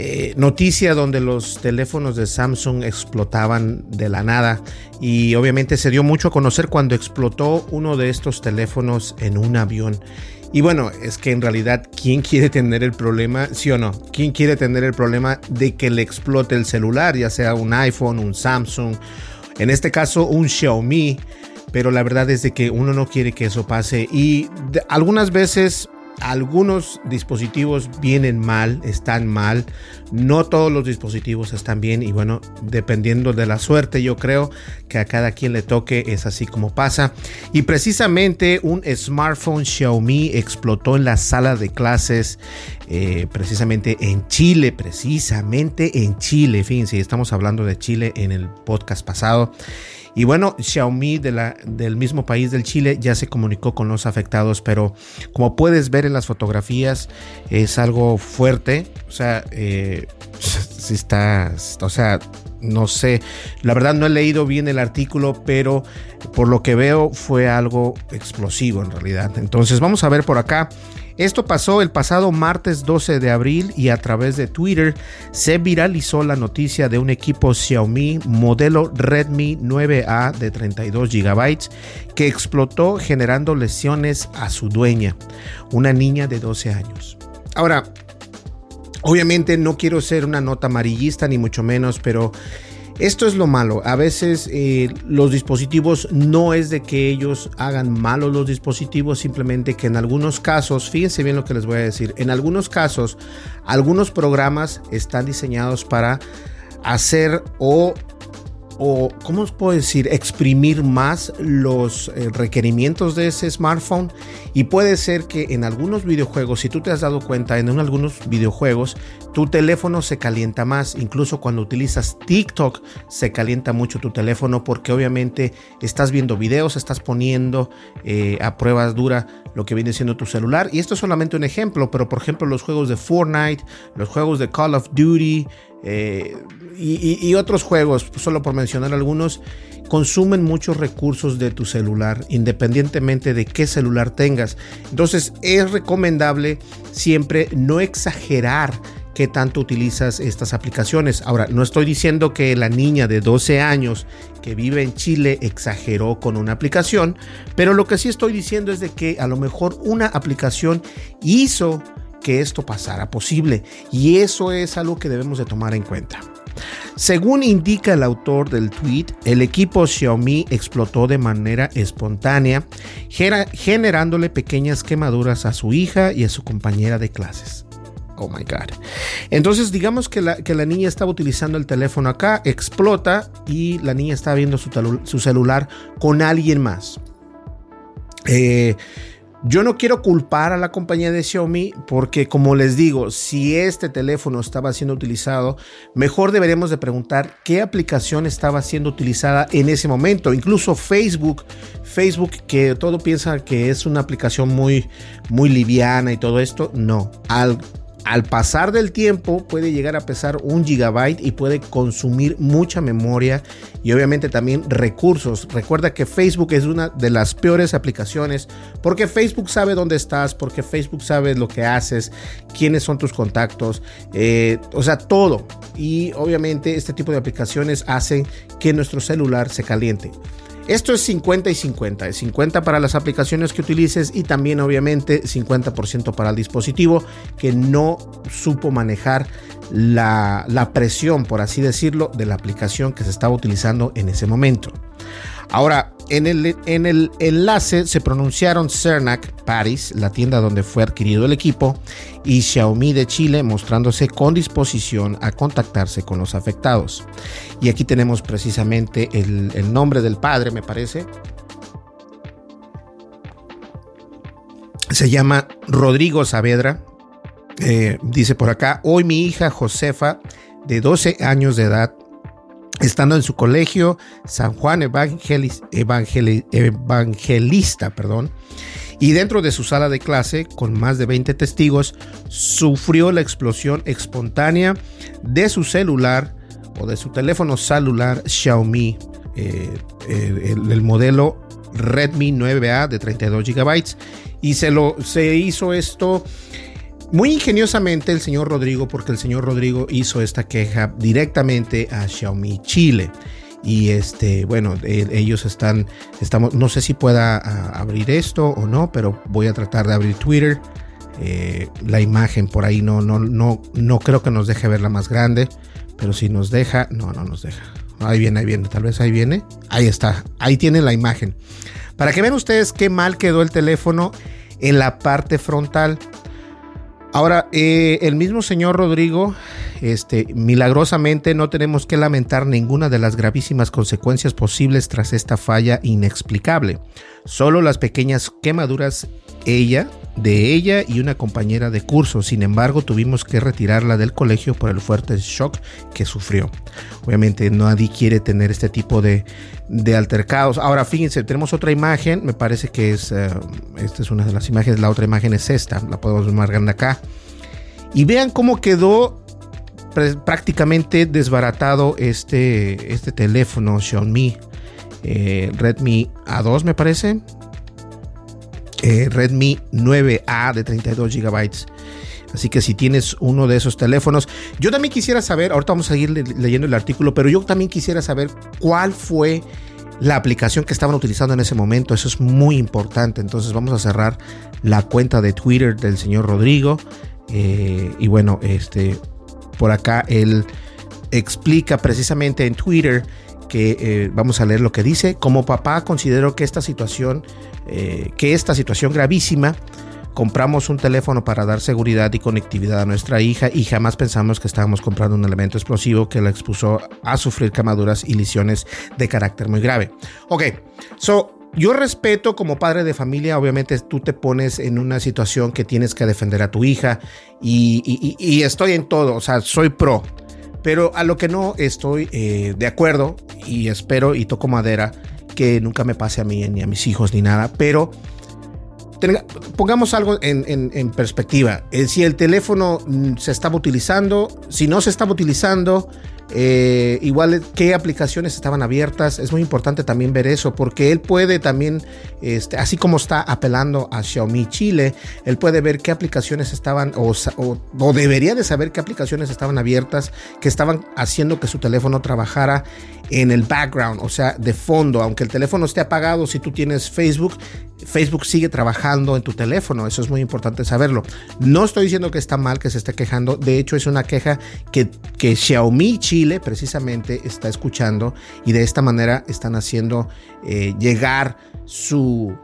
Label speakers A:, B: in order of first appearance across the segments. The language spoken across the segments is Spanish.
A: eh, noticia donde los teléfonos de Samsung explotaban de la nada y obviamente se dio mucho a conocer cuando explotó uno de estos teléfonos en un avión. Y bueno, es que en realidad, ¿quién quiere tener el problema, sí o no? ¿Quién quiere tener el problema de que le explote el celular, ya sea un iPhone, un Samsung, en este caso un Xiaomi? Pero la verdad es de que uno no quiere que eso pase y de- algunas veces algunos dispositivos vienen mal, están mal, no todos los dispositivos están bien y bueno, dependiendo de la suerte yo creo que a cada quien le toque es así como pasa. Y precisamente un smartphone Xiaomi explotó en la sala de clases, eh, precisamente en Chile, precisamente en Chile, fíjense, estamos hablando de Chile en el podcast pasado. Y bueno, Xiaomi del mismo país del Chile ya se comunicó con los afectados, pero como puedes ver en las fotografías es algo fuerte. O sea, eh, sí está, o sea, no sé, la verdad no he leído bien el artículo, pero por lo que veo fue algo explosivo en realidad. Entonces vamos a ver por acá. Esto pasó el pasado martes 12 de abril y a través de Twitter se viralizó la noticia de un equipo Xiaomi modelo Redmi 9A de 32 GB que explotó generando lesiones a su dueña, una niña de 12 años. Ahora, Obviamente no quiero ser una nota amarillista ni mucho menos, pero esto es lo malo. A veces eh, los dispositivos no es de que ellos hagan malos los dispositivos, simplemente que en algunos casos, fíjense bien lo que les voy a decir, en algunos casos algunos programas están diseñados para hacer o o, ¿cómo os puedo decir?, exprimir más los eh, requerimientos de ese smartphone. Y puede ser que en algunos videojuegos, si tú te has dado cuenta, en algunos videojuegos, tu teléfono se calienta más. Incluso cuando utilizas TikTok, se calienta mucho tu teléfono porque obviamente estás viendo videos, estás poniendo eh, a pruebas dura lo que viene siendo tu celular. Y esto es solamente un ejemplo, pero por ejemplo los juegos de Fortnite, los juegos de Call of Duty, eh, y, otros juegos, solo por mencionar algunos, consumen muchos recursos de tu celular, independientemente de qué celular tengas. Entonces es recomendable siempre no exagerar qué tanto utilizas estas aplicaciones. Ahora, no estoy diciendo que la niña de 12 años que vive en Chile exageró con una aplicación, pero lo que sí estoy diciendo es de que a lo mejor una aplicación hizo que esto pasara posible y eso es algo que debemos de tomar en cuenta. Según indica el autor del tweet, el equipo Xiaomi explotó de manera espontánea, generándole pequeñas quemaduras a su hija y a su compañera de clases. Oh my God. Entonces, digamos que la, niña estaba utilizando el teléfono acá, explota y la niña estaba viendo su, su celular con alguien más. Eh, yo no quiero culpar a la compañía de Xiaomi porque como les digo, si este teléfono estaba siendo utilizado, mejor deberíamos de preguntar qué aplicación estaba siendo utilizada en ese momento. Incluso Facebook, Facebook que todo piensa que es una aplicación muy muy liviana y todo esto, no. Al al pasar del tiempo puede llegar a pesar un gigabyte y puede consumir mucha memoria y obviamente también recursos. Recuerda que Facebook es una de las peores aplicaciones porque Facebook sabe dónde estás, porque Facebook sabe lo que haces, quiénes son tus contactos, eh, o sea, todo. Y obviamente este tipo de aplicaciones hacen que nuestro celular se caliente. Esto es 50 y 50, 50 para las aplicaciones que utilices y también obviamente 50% para el dispositivo que no supo manejar la, la presión, por así decirlo, de la aplicación que se estaba utilizando en ese momento. Ahora, en el, en el enlace se pronunciaron Cernac Paris, la tienda donde fue adquirido el equipo, y Xiaomi de Chile mostrándose con disposición a contactarse con los afectados. Y aquí tenemos precisamente el, nombre del padre, me parece. Se llama Rodrigo Saavedra. Eh, dice por acá, hoy mi hija Josefa, de 12 años de edad, estando en su colegio San Juan Evangelista, perdón, y dentro de su sala de clase, con más de 20 testigos, sufrió la explosión espontánea de su celular o de su teléfono celular Xiaomi, eh, el, modelo Redmi 9A de 32 GB. Y se, lo, se hizo esto muy ingeniosamente el señor Rodrigo, porque el señor Rodrigo hizo esta queja directamente a Xiaomi Chile. Y este, bueno, ellos están, estamos, no sé si pueda abrir esto o no, pero voy a tratar de abrir Twitter. Eh, la imagen por ahí no, no, no, no creo que nos deje verla más grande, pero si nos deja, no, no nos deja. Ahí viene, ahí viene, tal vez ahí viene. Ahí está, ahí tienen la imagen. Para que vean ustedes qué mal quedó el teléfono en la parte frontal. Ahora, eh, el mismo señor Rodrigo, este, milagrosamente no tenemos que lamentar ninguna de las gravísimas consecuencias posibles tras esta falla inexplicable. Solo las pequeñas quemaduras ella, de ella y una compañera de curso. Sin embargo, tuvimos que retirarla del colegio por el fuerte shock que sufrió. Obviamente nadie quiere tener este tipo de, altercados. Ahora, fíjense, tenemos otra imagen, me parece que es, eh, esta es una de las imágenes, la otra imagen es esta, la podemos grande acá. Y vean cómo quedó prácticamente desbaratado este, este teléfono Xiaomi eh, Redmi A2 me parece. Eh, Redmi 9A de 32 GB. Así que si tienes uno de esos teléfonos, yo también quisiera saber, ahorita vamos a seguir leyendo el artículo, pero yo también quisiera saber cuál fue la aplicación que estaban utilizando en ese momento. Eso es muy importante. Entonces vamos a cerrar la cuenta de Twitter del señor Rodrigo. Eh, y bueno, este, por acá él explica precisamente en Twitter que eh, vamos a leer lo que dice. Como papá considero que esta situación, eh, que esta situación gravísima, compramos un teléfono para dar seguridad y conectividad a nuestra hija y jamás pensamos que estábamos comprando un elemento explosivo que la expuso a sufrir quemaduras y lesiones de carácter muy grave. Ok, so yo respeto como padre de familia, obviamente tú te pones en una situación que tienes que defender a tu hija y, y estoy en todo, o sea, soy pro. Pero a lo que no estoy eh, de acuerdo y espero y toco madera que nunca me pase a mí ni a mis hijos ni nada, pero pongamos algo en, perspectiva. Eh, si el teléfono mm, se estaba utilizando, si no se estaba utilizando, eh, igual qué aplicaciones estaban abiertas. Es muy importante también ver eso porque él puede también, este, así como está apelando a Xiaomi Chile, él puede ver qué aplicaciones estaban o, o, debería de saber qué aplicaciones estaban abiertas que estaban haciendo que su teléfono trabajara en el background, o sea, de fondo. Aunque el teléfono esté apagado, si tú tienes Facebook, Facebook sigue trabajando en tu teléfono. Eso es muy importante saberlo. No estoy diciendo que está mal que se esté quejando. De hecho, es una queja que, que Xiaomi Chile precisamente está escuchando y de esta manera están haciendo eh, llegar su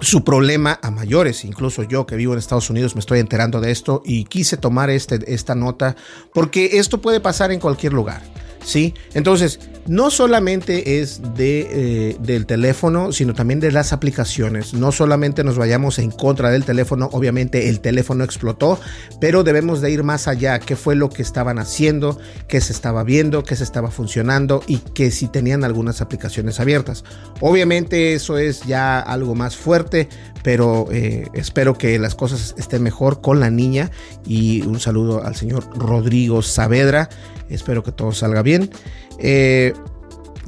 A: su problema a mayores. Incluso yo que vivo en Estados Unidos me estoy enterando de esto y quise tomar este, esta nota porque esto puede pasar en cualquier lugar. ¿Sí? Entonces, no solamente es de, eh, del teléfono, sino también de las aplicaciones. No solamente nos vayamos en contra del teléfono, obviamente el teléfono explotó, pero debemos de ir más allá. ¿Qué fue lo que estaban haciendo? ¿Qué se estaba viendo? ¿Qué se estaba funcionando? Y que si tenían algunas aplicaciones abiertas. Obviamente eso es ya algo más fuerte, pero eh, espero que las cosas estén mejor con la niña. Y un saludo al señor Rodrigo Saavedra. Espero que todo salga bien. Eh,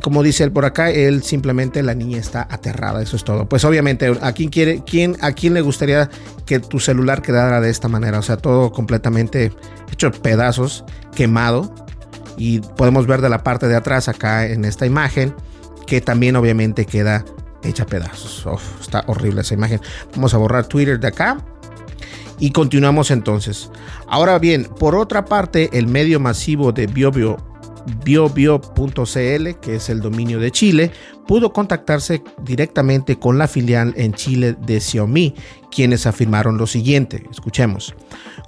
A: como dice él por acá, él simplemente la niña está aterrada, eso es todo. Pues obviamente, ¿a quién quiere, quién, a quién le gustaría que tu celular quedara de esta manera? O sea, todo completamente hecho pedazos, quemado. Y podemos ver de la parte de atrás acá en esta imagen que también obviamente queda hecha pedazos. está horrible esa imagen. Vamos a borrar Twitter de acá. Y continuamos entonces. Ahora bien, por otra parte, el medio masivo de BioBio biobio.cl, que es el dominio de Chile, pudo contactarse directamente con la filial en Chile de Xiaomi, quienes afirmaron lo siguiente. Escuchemos.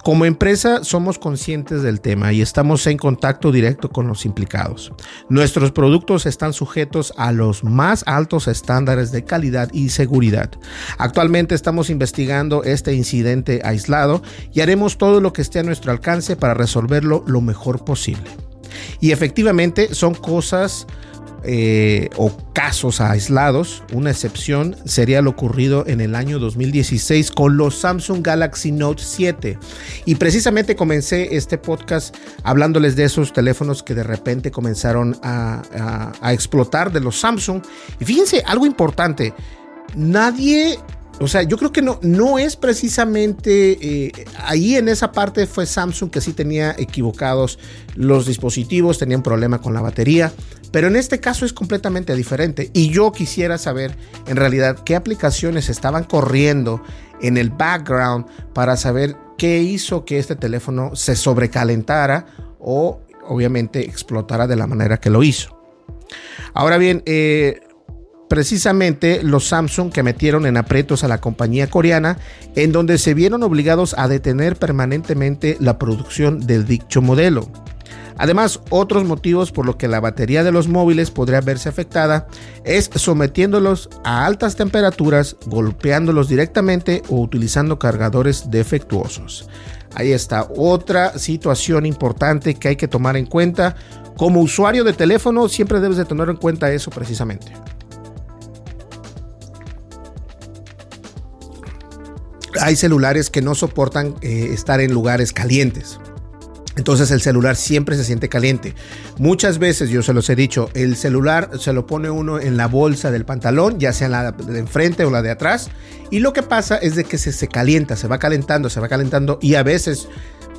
A: Como empresa somos conscientes del tema y estamos en contacto directo con los implicados. Nuestros productos están sujetos a los más altos estándares de calidad y seguridad. Actualmente estamos investigando este incidente aislado y haremos todo lo que esté a nuestro alcance para resolverlo lo mejor posible. Y efectivamente son cosas eh, o casos aislados. Una excepción sería lo ocurrido en el año 2016 con los Samsung Galaxy Note 7. Y precisamente comencé este podcast hablándoles de esos teléfonos que de repente comenzaron a, a explotar de los Samsung. Y fíjense, algo importante. Nadie o sea, yo creo que no, no es precisamente eh, ahí en esa parte fue Samsung que sí tenía equivocados los dispositivos, tenían problema con la batería, pero en este caso es completamente diferente. Y yo quisiera saber en realidad qué aplicaciones estaban corriendo en el background para saber qué hizo que este teléfono se sobrecalentara o obviamente explotara de la manera que lo hizo. Ahora bien, eh, precisamente los Samsung que metieron en aprietos a la compañía coreana, en donde se vieron obligados a detener permanentemente la producción del dicho modelo. Además, otros motivos por los que la batería de los móviles podría verse afectada es sometiéndolos a altas temperaturas, golpeándolos directamente o utilizando cargadores defectuosos. Ahí está otra situación importante que hay que tomar en cuenta. Como usuario de teléfono siempre debes de tener en cuenta eso precisamente. Hay celulares que no soportan eh, estar en lugares calientes. Entonces el celular siempre se siente caliente. Muchas veces, yo se los he dicho, el celular se lo pone uno en la bolsa del pantalón, ya sea la de enfrente o la de atrás. Y lo que pasa es de que se, se calienta, se va calentando, se va calentando. Y a veces,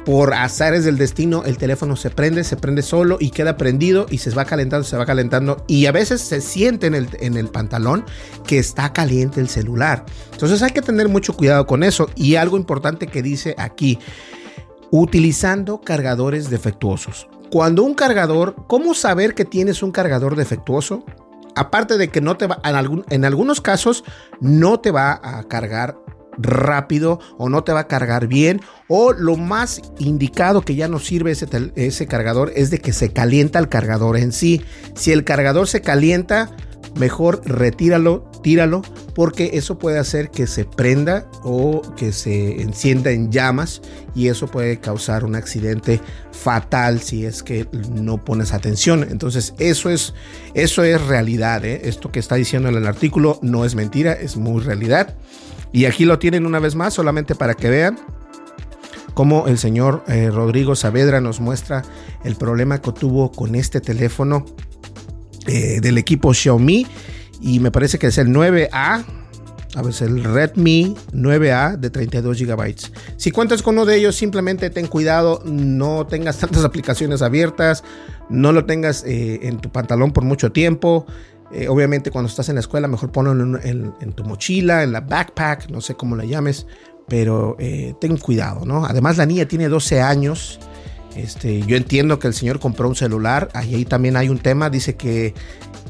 A: por azares del destino, el teléfono se prende, se prende solo y queda prendido y se va calentando, se va calentando. Y a veces se siente en el, en el pantalón que está caliente el celular. Entonces hay que tener mucho cuidado con eso. Y algo importante que dice aquí utilizando cargadores defectuosos. Cuando un cargador, ¿cómo saber que tienes un cargador defectuoso? Aparte de que no te va, en, en algunos casos no te va a cargar rápido o no te va a cargar bien o lo más indicado que ya no sirve ese, ese cargador es de que se calienta el cargador en sí. Si el cargador se calienta, mejor retíralo, tíralo, porque eso puede hacer que se prenda o que se encienda en llamas y eso puede causar un accidente fatal si es que no pones atención. Entonces, eso es, eso es realidad. ¿eh? Esto que está diciendo en el artículo no es mentira, es muy realidad. Y aquí lo tienen una vez más, solamente para que vean cómo el señor eh, Rodrigo Saavedra nos muestra el problema que tuvo con este teléfono eh, del equipo Xiaomi y me parece que es el 9A. A ver, el Redmi 9A de 32 GB. Si cuentas con uno de ellos, simplemente ten cuidado, no tengas tantas aplicaciones abiertas, no lo tengas eh, en tu pantalón por mucho tiempo. Eh, obviamente cuando estás en la escuela, mejor ponlo en, tu mochila, en la backpack, no sé cómo la llames, pero ten cuidado, ¿no? Además la niña tiene 12 años este, yo entiendo que el señor compró un celular, ahí también hay un tema, dice que,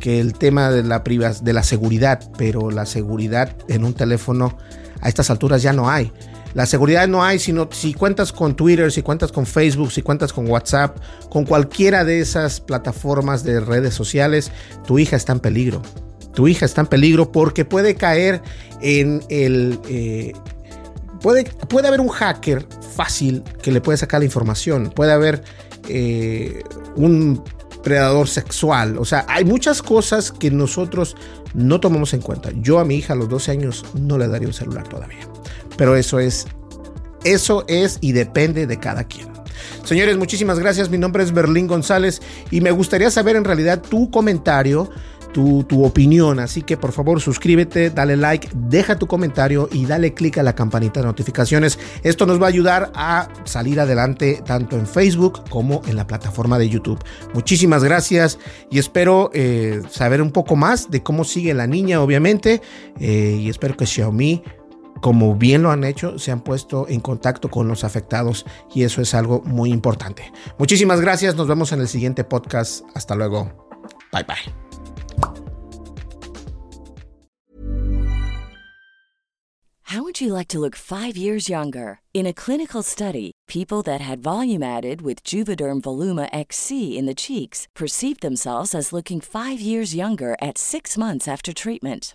A: que el tema de la, de la seguridad, pero la seguridad en un teléfono a estas alturas ya no hay. La seguridad no hay, sino si cuentas con Twitter, si cuentas con Facebook, si cuentas con WhatsApp, con cualquiera de esas plataformas de redes sociales, tu hija está en peligro. Tu hija está en peligro porque puede caer en el... Eh, puede, puede haber un hacker fácil que le puede sacar la información. Puede haber eh, un predador sexual. O sea, hay muchas cosas que nosotros no tomamos en cuenta. Yo a mi hija a los 12 años no le daría un celular todavía. Pero eso es, eso es y depende de cada quien. Señores, muchísimas gracias. Mi nombre es Berlín González y me gustaría saber en realidad tu comentario tu, opinión. Así que por favor suscríbete, dale like, deja tu comentario y dale click a la campanita de notificaciones. Esto nos va a ayudar a salir adelante tanto en Facebook como en la plataforma de YouTube. Muchísimas gracias y espero eh, saber un poco más de cómo sigue la niña, obviamente. Eh, y espero que Xiaomi como bien lo han hecho, se han puesto en contacto con los afectados y eso es algo muy importante. Muchísimas gracias, nos vemos en el siguiente podcast. Hasta luego. Bye bye.
B: How would you like to look five years younger? In a clinical study, people that had volume added with Juvederm Voluma XC in the cheeks perceived themselves as looking five years younger at six months after treatment.